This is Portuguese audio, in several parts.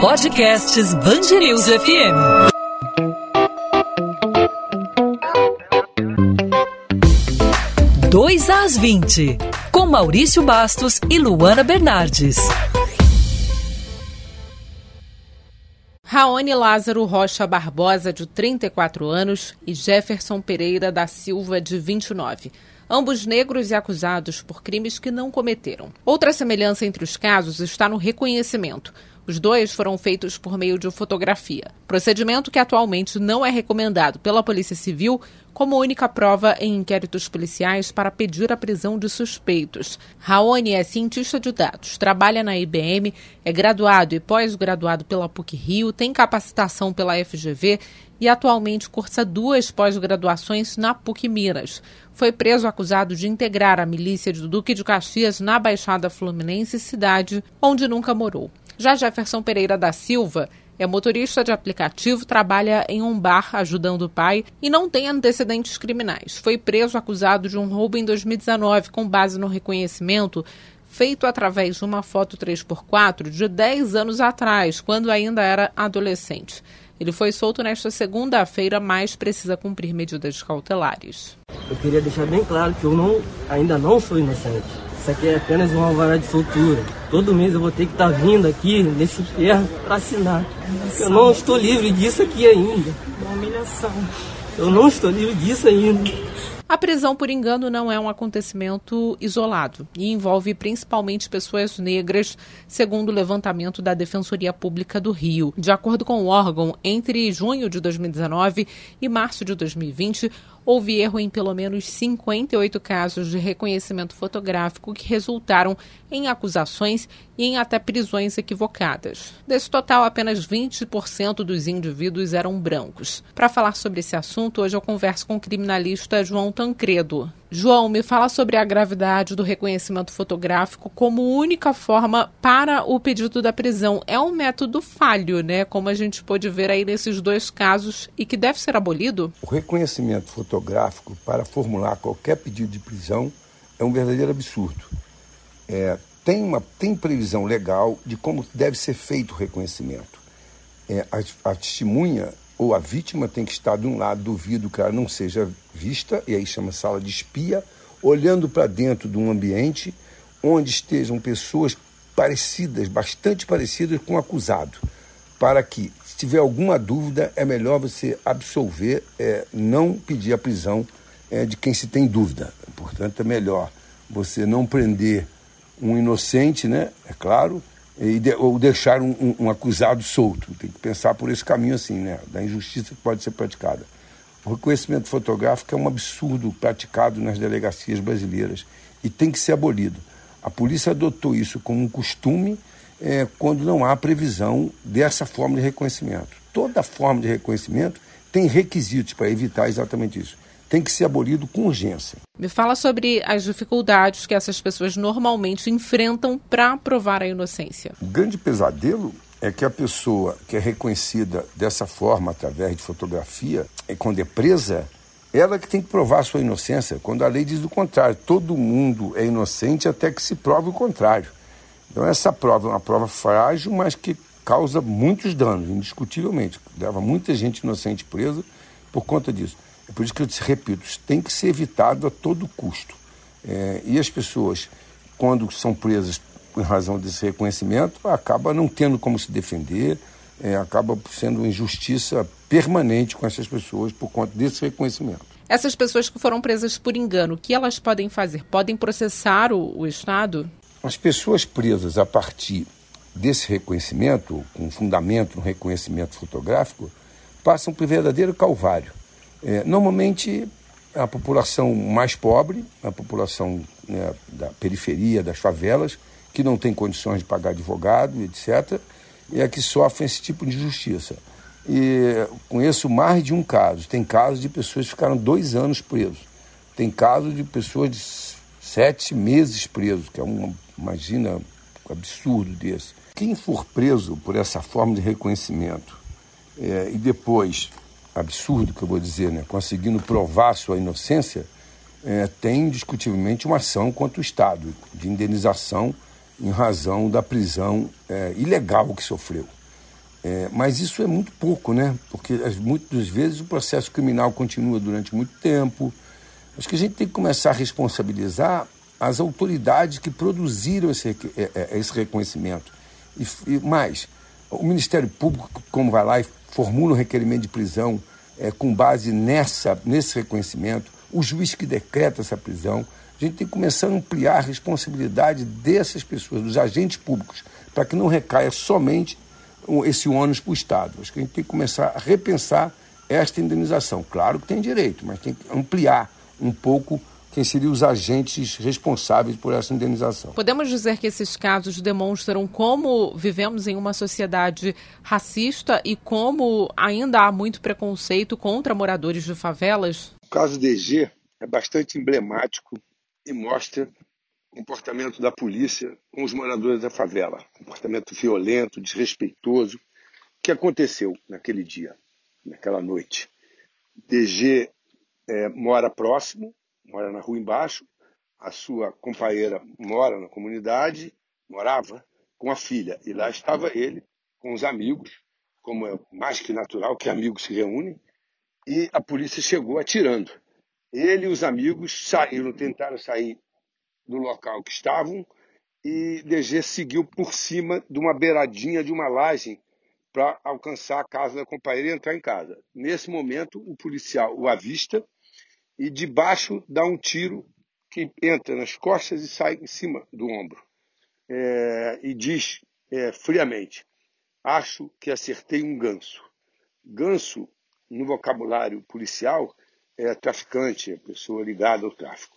Podcasts Bangerils FM. Dois às 20, com Maurício Bastos e Luana Bernardes. Raoni Lázaro Rocha Barbosa, de 34 anos, e Jefferson Pereira da Silva, de 29 ambos negros e acusados por crimes que não cometeram. Outra semelhança entre os casos está no reconhecimento. Os dois foram feitos por meio de fotografia, procedimento que atualmente não é recomendado pela Polícia Civil como única prova em inquéritos policiais para pedir a prisão de suspeitos. Raoni é cientista de dados, trabalha na IBM, é graduado e pós-graduado pela PUC-Rio, tem capacitação pela FGV e atualmente cursa duas pós-graduações na PUC Minas. Foi preso acusado de integrar a milícia do Duque de Caxias na Baixada Fluminense, cidade onde nunca morou. Já Jefferson Pereira da Silva é motorista de aplicativo, trabalha em um bar ajudando o pai e não tem antecedentes criminais. Foi preso acusado de um roubo em 2019 com base no reconhecimento feito através de uma foto 3x4 de 10 anos atrás, quando ainda era adolescente. Ele foi solto nesta segunda-feira, mas precisa cumprir medidas cautelares. Eu queria deixar bem claro que eu não, ainda não sou inocente. Isso aqui é apenas uma alvará de soltura. Todo mês eu vou ter que estar tá vindo aqui nesse inferno para assinar. Eu não estou livre disso aqui ainda. Uma humilhação. Eu não estou livre disso ainda. A prisão por engano não é um acontecimento isolado e envolve principalmente pessoas negras, segundo o levantamento da Defensoria Pública do Rio. De acordo com o órgão, entre junho de 2019 e março de 2020, houve erro em pelo menos 58 casos de reconhecimento fotográfico que resultaram em acusações e em até prisões equivocadas. Desse total, apenas 20% dos indivíduos eram brancos. Para falar sobre esse assunto, hoje eu converso com o criminalista João Tancredo. João, me fala sobre a gravidade do reconhecimento fotográfico como única forma para o pedido da prisão. É um método falho, né? Como a gente pôde ver aí nesses dois casos e que deve ser abolido? O reconhecimento fotográfico para formular qualquer pedido de prisão é um verdadeiro absurdo. É, tem, uma, tem previsão legal de como deve ser feito o reconhecimento. É, a, a testemunha ou a vítima tem que estar de um lado do vidro que ela não seja vista, e aí chama sala de espia, olhando para dentro de um ambiente onde estejam pessoas parecidas, bastante parecidas com o acusado, para que, se tiver alguma dúvida, é melhor você absolver, é, não pedir a prisão é, de quem se tem dúvida. Portanto, é melhor você não prender um inocente, né? É claro, e de, ou deixar um, um, um, acusado solto. Tem que pensar por esse caminho assim, né? Da injustiça que pode ser praticada. O reconhecimento fotográfico é um absurdo praticado nas delegacias brasileiras e tem que ser abolido. A polícia adotou isso como um costume é, quando não há previsão dessa forma de reconhecimento. Toda forma de reconhecimento tem requisitos para evitar exatamente isso tem que ser abolido com urgência. Me fala sobre as dificuldades que essas pessoas normalmente enfrentam para provar a inocência. O grande pesadelo é que a pessoa que é reconhecida dessa forma, através de fotografia, e quando é presa, ela que tem que provar a sua inocência, quando a lei diz o contrário. Todo mundo é inocente até que se prove o contrário. Então, essa prova é uma prova frágil, mas que causa muitos danos, indiscutivelmente. Leva muita gente inocente presa por conta disso. É por isso que eu te repito, isso tem que ser evitado a todo custo. É, e as pessoas, quando são presas em razão desse reconhecimento, acaba não tendo como se defender, é, acaba sendo uma injustiça permanente com essas pessoas por conta desse reconhecimento. Essas pessoas que foram presas por engano, o que elas podem fazer? Podem processar o, o Estado? As pessoas presas a partir desse reconhecimento, com fundamento no reconhecimento fotográfico, passam por verdadeiro calvário. É, normalmente, a população mais pobre, a população né, da periferia, das favelas, que não tem condições de pagar advogado, etc., é que sofrem esse tipo de injustiça. E conheço mais de um caso. Tem casos de pessoas que ficaram dois anos presos. Tem casos de pessoas de sete meses presos, que é um, imagina, um absurdo desse. Quem for preso por essa forma de reconhecimento é, e depois absurdo que eu vou dizer, né? conseguindo provar sua inocência, é, tem indiscutivelmente uma ação contra o Estado de indenização em razão da prisão é, ilegal que sofreu. É, mas isso é muito pouco, né? Porque muitas vezes o processo criminal continua durante muito tempo. Acho que a gente tem que começar a responsabilizar as autoridades que produziram esse, é, é, esse reconhecimento. E, e, mais, o Ministério Público, como vai lá e formula um requerimento de prisão é, com base nessa, nesse reconhecimento, o juiz que decreta essa prisão, a gente tem que começar a ampliar a responsabilidade dessas pessoas, dos agentes públicos, para que não recaia somente esse ônus para o Estado. Acho que a gente tem que começar a repensar esta indenização. Claro que tem direito, mas tem que ampliar um pouco quem seriam os agentes responsáveis por essa indenização. Podemos dizer que esses casos demonstram como vivemos em uma sociedade racista e como ainda há muito preconceito contra moradores de favelas? O caso DG é bastante emblemático e mostra o comportamento da polícia com os moradores da favela. Comportamento violento, desrespeitoso. O que aconteceu naquele dia, naquela noite? DG é, mora próximo, mora na rua embaixo, a sua companheira mora na comunidade, morava com a filha. E lá estava ele com os amigos, como é mais que natural que amigos se reúnem, e a polícia chegou atirando. Ele e os amigos saíram, tentaram sair do local que estavam e DG seguiu por cima de uma beiradinha de uma laje para alcançar a casa da companheira e entrar em casa. Nesse momento, o policial o avista e debaixo dá um tiro que entra nas costas e sai em cima do ombro. É, e diz é, friamente: Acho que acertei um ganso. Ganso, no vocabulário policial, é traficante, é pessoa ligada ao tráfico.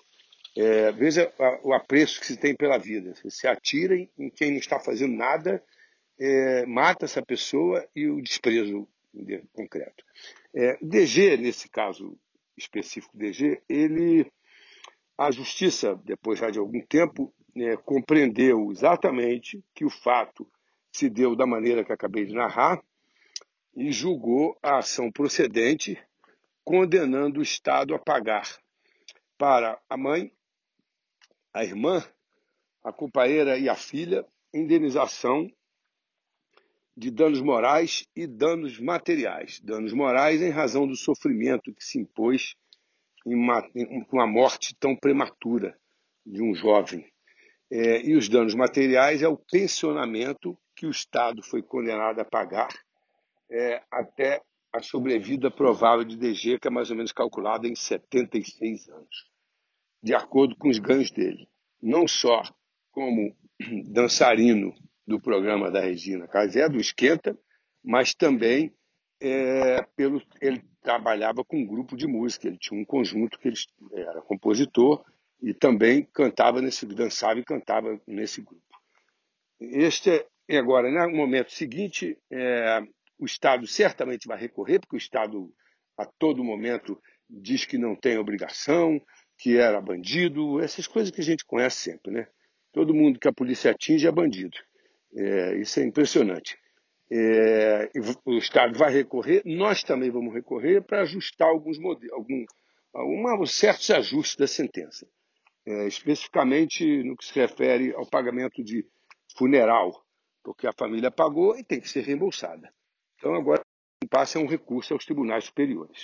É, veja o apreço que se tem pela vida. Se atira em quem não está fazendo nada, é, mata essa pessoa e o desprezo concreto. É, DG, nesse caso específico DG, ele, a justiça, depois já de algum tempo, é, compreendeu exatamente que o fato se deu da maneira que acabei de narrar e julgou a ação procedente, condenando o Estado a pagar para a mãe a irmã, a companheira e a filha indenização de danos morais e danos materiais. Danos morais em razão do sofrimento que se impôs em uma, uma morte tão prematura de um jovem. É, e os danos materiais é o pensionamento que o Estado foi condenado a pagar é, até a sobrevida provável de DG, que é mais ou menos calculada em 76 anos de acordo com os ganhos dele. Não só como dançarino do programa da Regina Casé, do Esquenta, mas também é, pelo ele trabalhava com um grupo de música, ele tinha um conjunto que ele era compositor e também cantava nesse dançava e cantava nesse grupo. Este é agora, no momento seguinte, é, o Estado certamente vai recorrer, porque o Estado a todo momento diz que não tem obrigação, que era bandido, essas coisas que a gente conhece sempre, né? Todo mundo que a polícia atinge é bandido. É, isso é impressionante. É, o Estado vai recorrer, nós também vamos recorrer para ajustar alguns modelos, algum, certos ajustes da sentença. É, especificamente no que se refere ao pagamento de funeral, porque a família pagou e tem que ser reembolsada. Então agora passa um recurso aos tribunais superiores.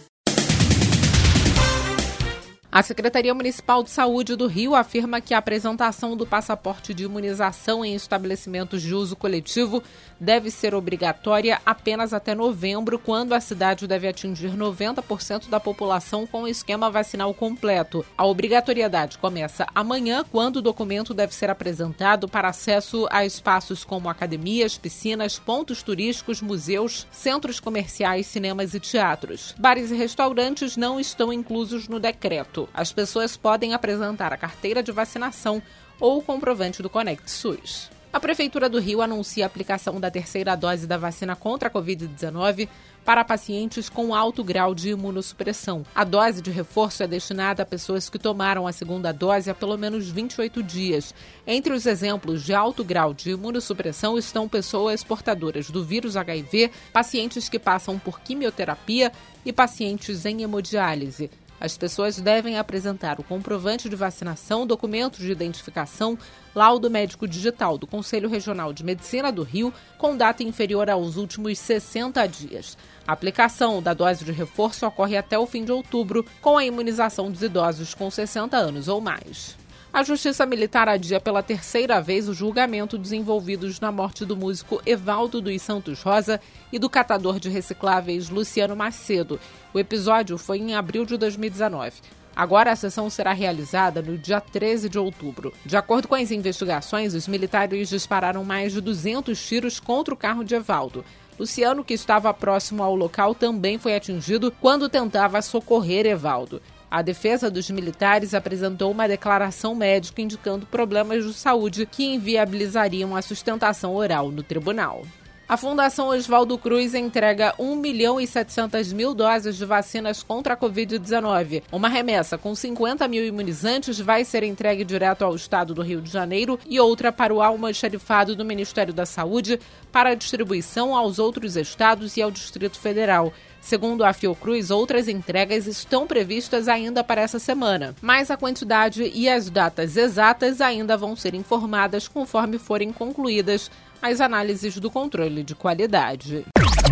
A Secretaria Municipal de Saúde do Rio afirma que a apresentação do passaporte de imunização em estabelecimentos de uso coletivo deve ser obrigatória apenas até novembro, quando a cidade deve atingir 90% da população com o esquema vacinal completo. A obrigatoriedade começa amanhã, quando o documento deve ser apresentado para acesso a espaços como academias, piscinas, pontos turísticos, museus, centros comerciais, cinemas e teatros. Bares e restaurantes não estão inclusos no decreto. As pessoas podem apresentar a carteira de vacinação ou o comprovante do Conect SUS. A Prefeitura do Rio anuncia a aplicação da terceira dose da vacina contra a Covid-19 para pacientes com alto grau de imunossupressão. A dose de reforço é destinada a pessoas que tomaram a segunda dose há pelo menos 28 dias. Entre os exemplos de alto grau de imunossupressão estão pessoas portadoras do vírus HIV, pacientes que passam por quimioterapia e pacientes em hemodiálise. As pessoas devem apresentar o comprovante de vacinação, documento de identificação, laudo médico digital do Conselho Regional de Medicina do Rio, com data inferior aos últimos 60 dias. A aplicação da dose de reforço ocorre até o fim de outubro, com a imunização dos idosos com 60 anos ou mais. A Justiça Militar adia pela terceira vez o julgamento dos envolvidos na morte do músico Evaldo dos Santos Rosa e do catador de recicláveis Luciano Macedo. O episódio foi em abril de 2019. Agora a sessão será realizada no dia 13 de outubro. De acordo com as investigações, os militares dispararam mais de 200 tiros contra o carro de Evaldo. Luciano, que estava próximo ao local, também foi atingido quando tentava socorrer Evaldo. A defesa dos militares apresentou uma declaração médica indicando problemas de saúde que inviabilizariam a sustentação oral no tribunal. A Fundação Oswaldo Cruz entrega 1 milhão e 700 mil doses de vacinas contra a Covid-19. Uma remessa com 50 mil imunizantes vai ser entregue direto ao estado do Rio de Janeiro e outra para o almoxarifado do Ministério da Saúde para distribuição aos outros estados e ao Distrito Federal. Segundo a Fiocruz, outras entregas estão previstas ainda para essa semana, mas a quantidade e as datas exatas ainda vão ser informadas conforme forem concluídas as análises do controle de qualidade.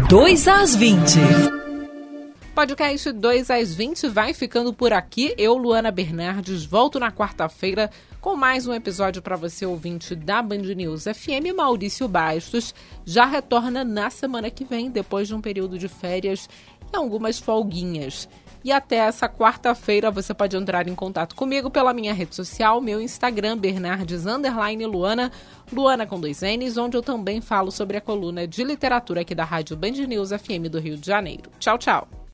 2 às 20. Podcast 2 às 20 vai ficando por aqui. Eu, Luana Bernardes, volto na quarta-feira com mais um episódio para você, ouvinte da Band News FM. Maurício Bastos já retorna na semana que vem, depois de um período de férias e algumas folguinhas. E até essa quarta-feira você pode entrar em contato comigo pela minha rede social, meu Instagram, Bernardes Luana, Luana com dois N's, onde eu também falo sobre a coluna de literatura aqui da Rádio Band News FM do Rio de Janeiro. Tchau, tchau!